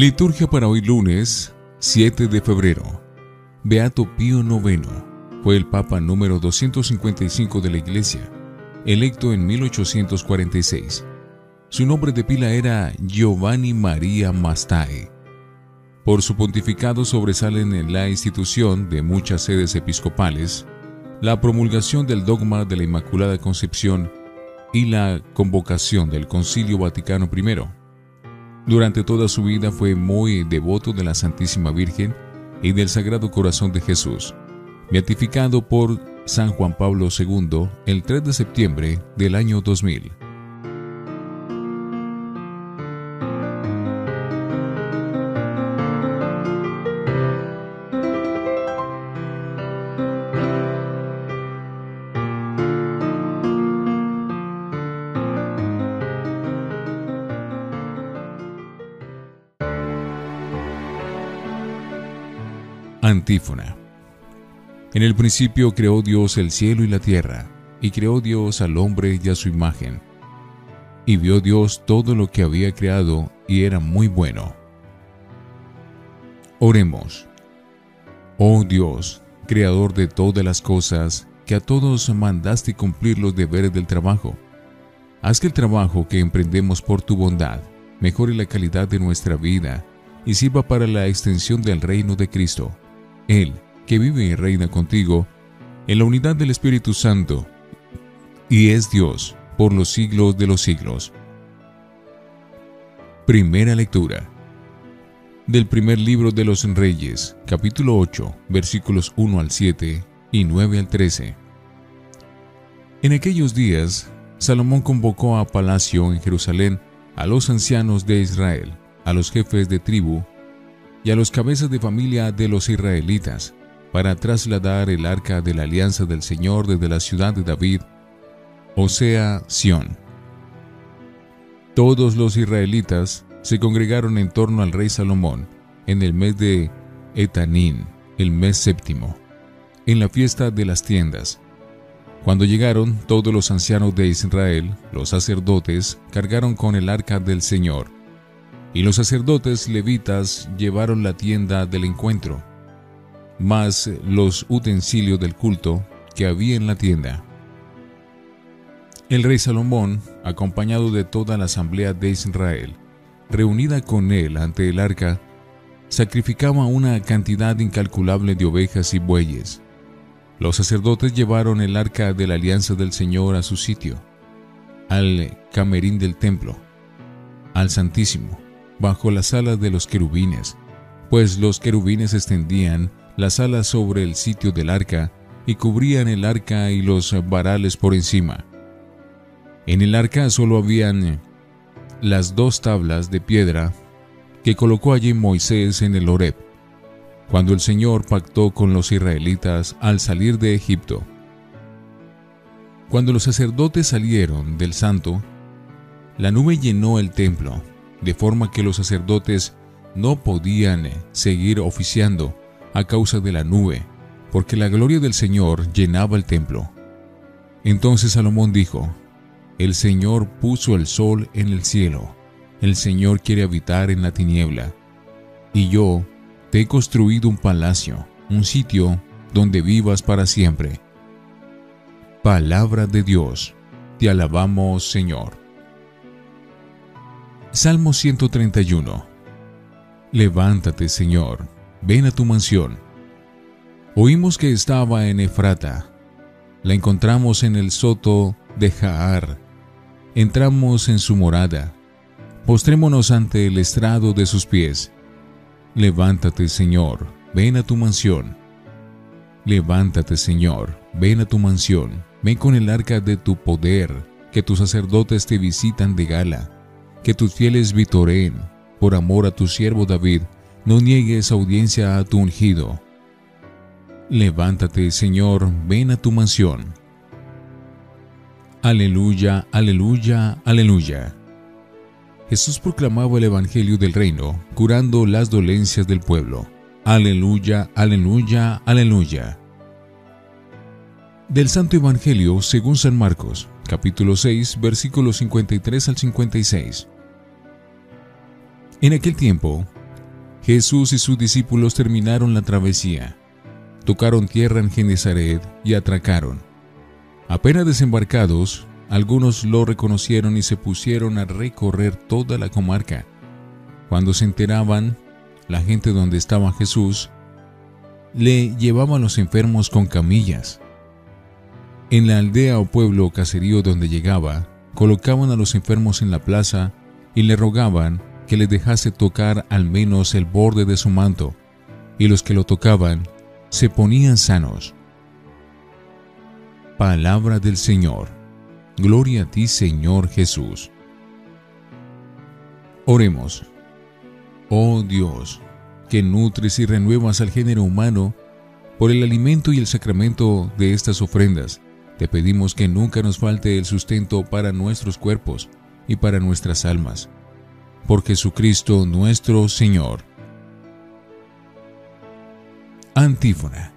Liturgia para hoy lunes 7 de febrero. Beato Pío IX fue el Papa número 255 de la Iglesia, electo en 1846. Su nombre de pila era Giovanni María Mastae. Por su pontificado sobresalen en la institución de muchas sedes episcopales, la promulgación del dogma de la Inmaculada Concepción y la convocación del Concilio Vaticano I durante toda su vida fue muy devoto de la Santísima Virgen y del Sagrado Corazón de Jesús, beatificado por San Juan Pablo II el 3 de septiembre del año 2000. Antífona. En el principio creó Dios el cielo y la tierra, y creó Dios al hombre y a su imagen. Y vio Dios todo lo que había creado, y era muy bueno. Oremos. Oh Dios, creador de todas las cosas, que a todos mandaste cumplir los deberes del trabajo. Haz que el trabajo que emprendemos por tu bondad mejore la calidad de nuestra vida y sirva para la extensión del reino de Cristo él, que vive y reina contigo, en la unidad del Espíritu Santo, y es Dios por los siglos de los siglos. Primera lectura del primer libro de los Reyes, capítulo 8, versículos 1 al 7 y 9 al 13. En aquellos días, Salomón convocó a palacio en Jerusalén a los ancianos de Israel, a los jefes de tribu y a los cabezas de familia de los israelitas, para trasladar el arca de la alianza del Señor desde la ciudad de David, o sea, Sión. Todos los israelitas se congregaron en torno al rey Salomón en el mes de Etanín, el mes séptimo, en la fiesta de las tiendas. Cuando llegaron, todos los ancianos de Israel, los sacerdotes, cargaron con el arca del Señor y los sacerdotes levitas llevaron la tienda del encuentro, más los utensilios del culto que había en la tienda. El rey Salomón, acompañado de toda la asamblea de Israel, reunida con él ante el arca, sacrificaba una cantidad incalculable de ovejas y bueyes. Los sacerdotes llevaron el arca de la alianza del Señor a su sitio, al camerín del templo, al Santísimo, bajo las alas de los querubines, pues los querubines extendían las alas sobre el sitio del arca y cubrían el arca y los varales por encima. En el arca solo habían las dos tablas de piedra que colocó allí Moisés en el Horeb, cuando el Señor pactó con los israelitas al salir de Egipto. Cuando los sacerdotes salieron del santo, la nube llenó el templo de forma que los sacerdotes no podían seguir oficiando a causa de la nube, porque la gloria del Señor llenaba el templo. Entonces Salomón dijo, El Señor puso el sol en el cielo, el Señor quiere habitar en la tiniebla, y yo te he construido un palacio, un sitio donde vivas para siempre. Palabra de Dios, te alabamos Señor. Salmo 131 Levántate, Señor, ven a tu mansión. Oímos que estaba en Efrata. La encontramos en el soto de Jaar. Entramos en su morada. Postrémonos ante el estrado de sus pies. Levántate, Señor, ven a tu mansión. Levántate, Señor, ven a tu mansión. Ven con el arca de tu poder, que tus sacerdotes te visitan de gala que tus fieles vitoreen, por amor a tu siervo David, no niegues audiencia a tu ungido. Levántate, Señor, ven a tu mansión. Aleluya, aleluya, aleluya. Jesús proclamaba el Evangelio del Reino, curando las dolencias del pueblo. Aleluya, aleluya, aleluya. Del Santo Evangelio según San Marcos, capítulo 6, versículos 53 al 56. En aquel tiempo, Jesús y sus discípulos terminaron la travesía. Tocaron tierra en Genezaret y atracaron. Apenas desembarcados, algunos lo reconocieron y se pusieron a recorrer toda la comarca. Cuando se enteraban, la gente donde estaba Jesús, le llevaban los enfermos con camillas. En la aldea o pueblo o caserío donde llegaba, colocaban a los enfermos en la plaza y le rogaban que les dejase tocar al menos el borde de su manto, y los que lo tocaban se ponían sanos. Palabra del Señor. Gloria a ti, Señor Jesús. Oremos. Oh Dios, que nutres y renuevas al género humano por el alimento y el sacramento de estas ofrendas, te pedimos que nunca nos falte el sustento para nuestros cuerpos y para nuestras almas. Por Jesucristo nuestro Señor. Antífona.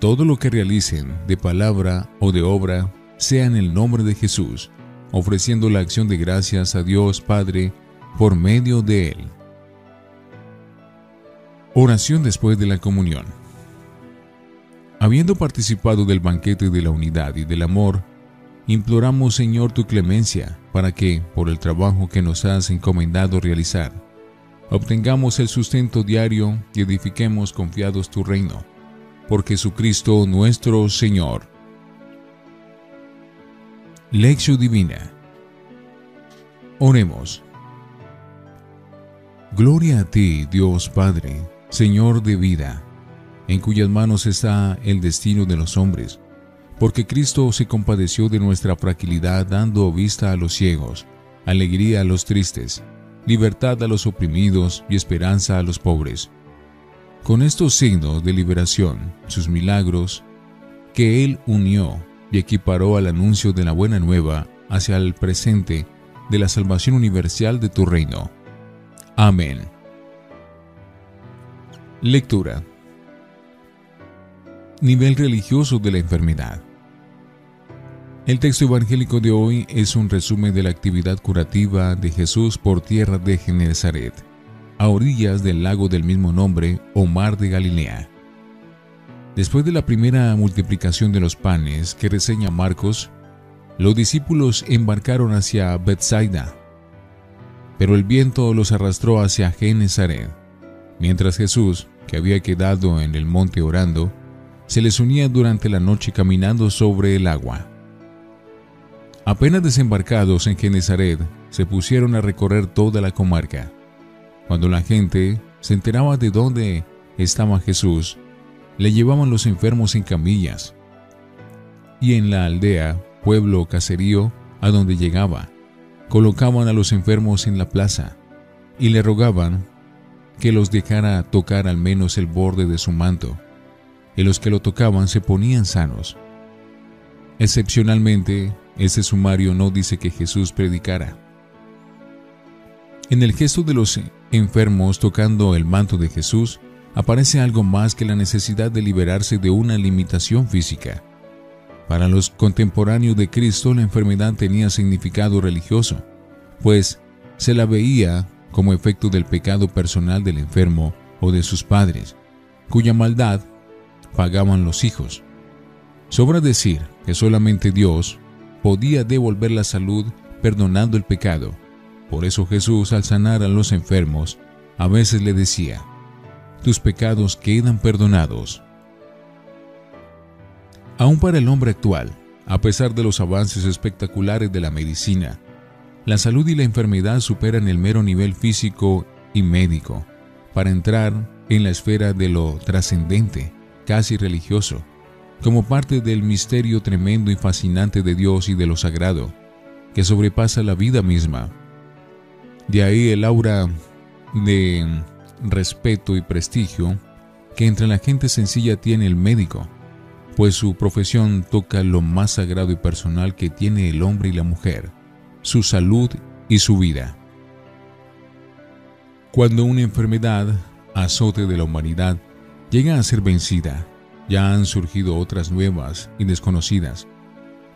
Todo lo que realicen de palabra o de obra sea en el nombre de Jesús, ofreciendo la acción de gracias a Dios Padre por medio de Él. Oración después de la comunión. Habiendo participado del banquete de la unidad y del amor, imploramos Señor tu clemencia para que, por el trabajo que nos has encomendado realizar, obtengamos el sustento diario y edifiquemos confiados tu reino. Por Jesucristo nuestro Señor. Lección Divina. Oremos. Gloria a ti, Dios Padre, Señor de vida, en cuyas manos está el destino de los hombres, porque Cristo se compadeció de nuestra fragilidad dando vista a los ciegos, alegría a los tristes, libertad a los oprimidos y esperanza a los pobres. Con estos signos de liberación, sus milagros, que Él unió y equiparó al anuncio de la buena nueva hacia el presente de la salvación universal de tu reino Amén. Lectura. Nivel religioso de la enfermedad. El texto evangélico de hoy es un resumen de la actividad curativa de Jesús por tierra de Genezaret, a orillas del lago del mismo nombre o mar de Galilea. Después de la primera multiplicación de los panes que reseña Marcos, los discípulos embarcaron hacia Bethsaida pero el viento los arrastró hacia Genezaret, mientras Jesús, que había quedado en el monte orando, se les unía durante la noche caminando sobre el agua. Apenas desembarcados en Genezaret, se pusieron a recorrer toda la comarca. Cuando la gente se enteraba de dónde estaba Jesús, le llevaban los enfermos en camillas. Y en la aldea, pueblo o caserío, a donde llegaba, colocaban a los enfermos en la plaza y le rogaban que los dejara tocar al menos el borde de su manto, y los que lo tocaban se ponían sanos. Excepcionalmente, ese sumario no dice que Jesús predicara. En el gesto de los enfermos tocando el manto de Jesús aparece algo más que la necesidad de liberarse de una limitación física. Para los contemporáneos de Cristo la enfermedad tenía significado religioso, pues se la veía como efecto del pecado personal del enfermo o de sus padres, cuya maldad pagaban los hijos. Sobra decir que solamente Dios podía devolver la salud perdonando el pecado. Por eso Jesús al sanar a los enfermos a veces le decía, tus pecados quedan perdonados. Aún para el hombre actual, a pesar de los avances espectaculares de la medicina, la salud y la enfermedad superan el mero nivel físico y médico para entrar en la esfera de lo trascendente, casi religioso, como parte del misterio tremendo y fascinante de Dios y de lo sagrado, que sobrepasa la vida misma. De ahí el aura de respeto y prestigio que entre la gente sencilla tiene el médico, pues su profesión toca lo más sagrado y personal que tiene el hombre y la mujer, su salud y su vida. Cuando una enfermedad, azote de la humanidad, llega a ser vencida, ya han surgido otras nuevas y desconocidas.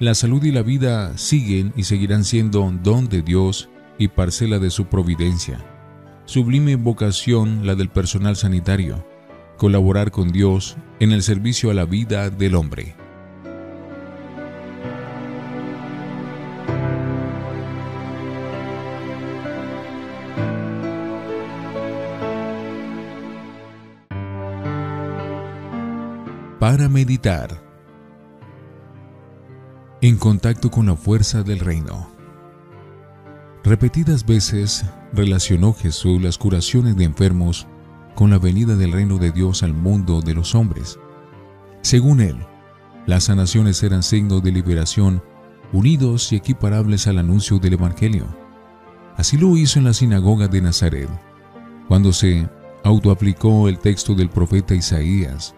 La salud y la vida siguen y seguirán siendo don de Dios y parcela de su providencia. sublime vocación la del personal sanitario, colaborar con Dios en el servicio a la vida del hombre. Para meditar. En contacto con la fuerza del reino. Repetidas veces relacionó Jesús las curaciones de enfermos con la venida del reino de Dios al mundo de los hombres. Según él, las sanaciones eran signos de liberación unidos y equiparables al anuncio del Evangelio. Así lo hizo en la sinagoga de Nazaret, cuando se autoaplicó el texto del profeta Isaías,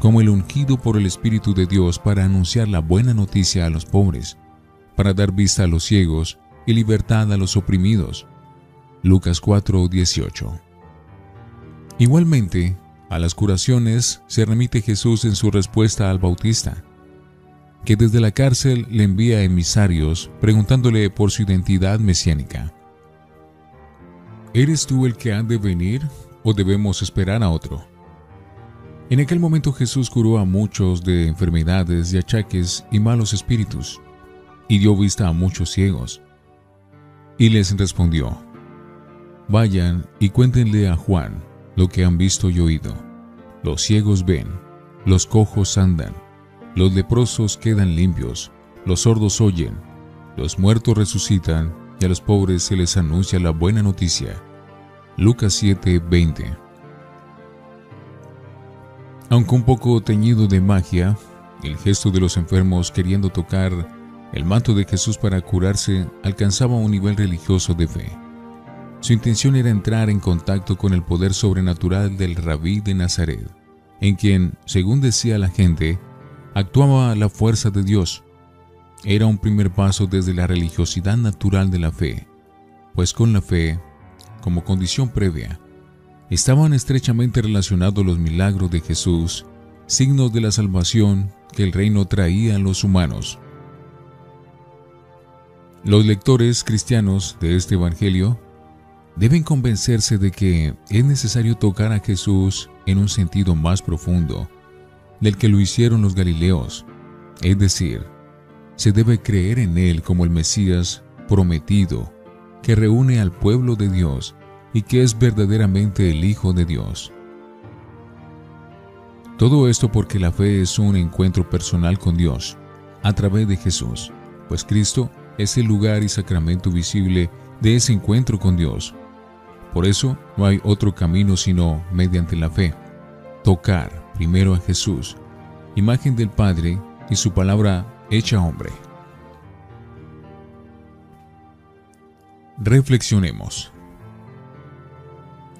como el ungido por el Espíritu de Dios para anunciar la buena noticia a los pobres, para dar vista a los ciegos y libertad a los oprimidos. Lucas 4:18 Igualmente, a las curaciones se remite Jesús en su respuesta al Bautista, que desde la cárcel le envía emisarios preguntándole por su identidad mesiánica. ¿Eres tú el que ha de venir o debemos esperar a otro? En aquel momento Jesús curó a muchos de enfermedades y achaques y malos espíritus, y dio vista a muchos ciegos. Y les respondió, Vayan y cuéntenle a Juan lo que han visto y oído. Los ciegos ven, los cojos andan, los leprosos quedan limpios, los sordos oyen, los muertos resucitan y a los pobres se les anuncia la buena noticia. Lucas 7:20 Aunque un poco teñido de magia, el gesto de los enfermos queriendo tocar el manto de Jesús para curarse alcanzaba un nivel religioso de fe. Su intención era entrar en contacto con el poder sobrenatural del rabí de Nazaret, en quien, según decía la gente, actuaba la fuerza de Dios. Era un primer paso desde la religiosidad natural de la fe, pues con la fe, como condición previa, estaban estrechamente relacionados los milagros de Jesús, signos de la salvación que el reino traía a los humanos. Los lectores cristianos de este Evangelio deben convencerse de que es necesario tocar a Jesús en un sentido más profundo del que lo hicieron los Galileos, es decir, se debe creer en Él como el Mesías prometido, que reúne al pueblo de Dios y que es verdaderamente el Hijo de Dios. Todo esto porque la fe es un encuentro personal con Dios a través de Jesús, pues Cristo es el lugar y sacramento visible de ese encuentro con Dios. Por eso no hay otro camino sino mediante la fe. Tocar primero a Jesús, imagen del Padre y su palabra hecha hombre. Reflexionemos.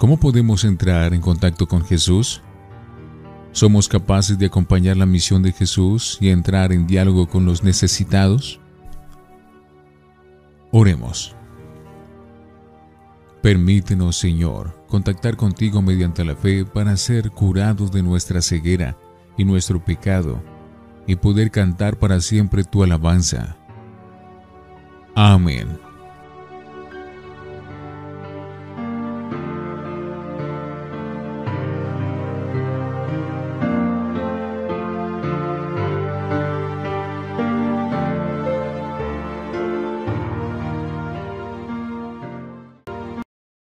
¿Cómo podemos entrar en contacto con Jesús? ¿Somos capaces de acompañar la misión de Jesús y entrar en diálogo con los necesitados? Oremos. Permítenos, Señor, contactar contigo mediante la fe para ser curados de nuestra ceguera y nuestro pecado y poder cantar para siempre tu alabanza. Amén.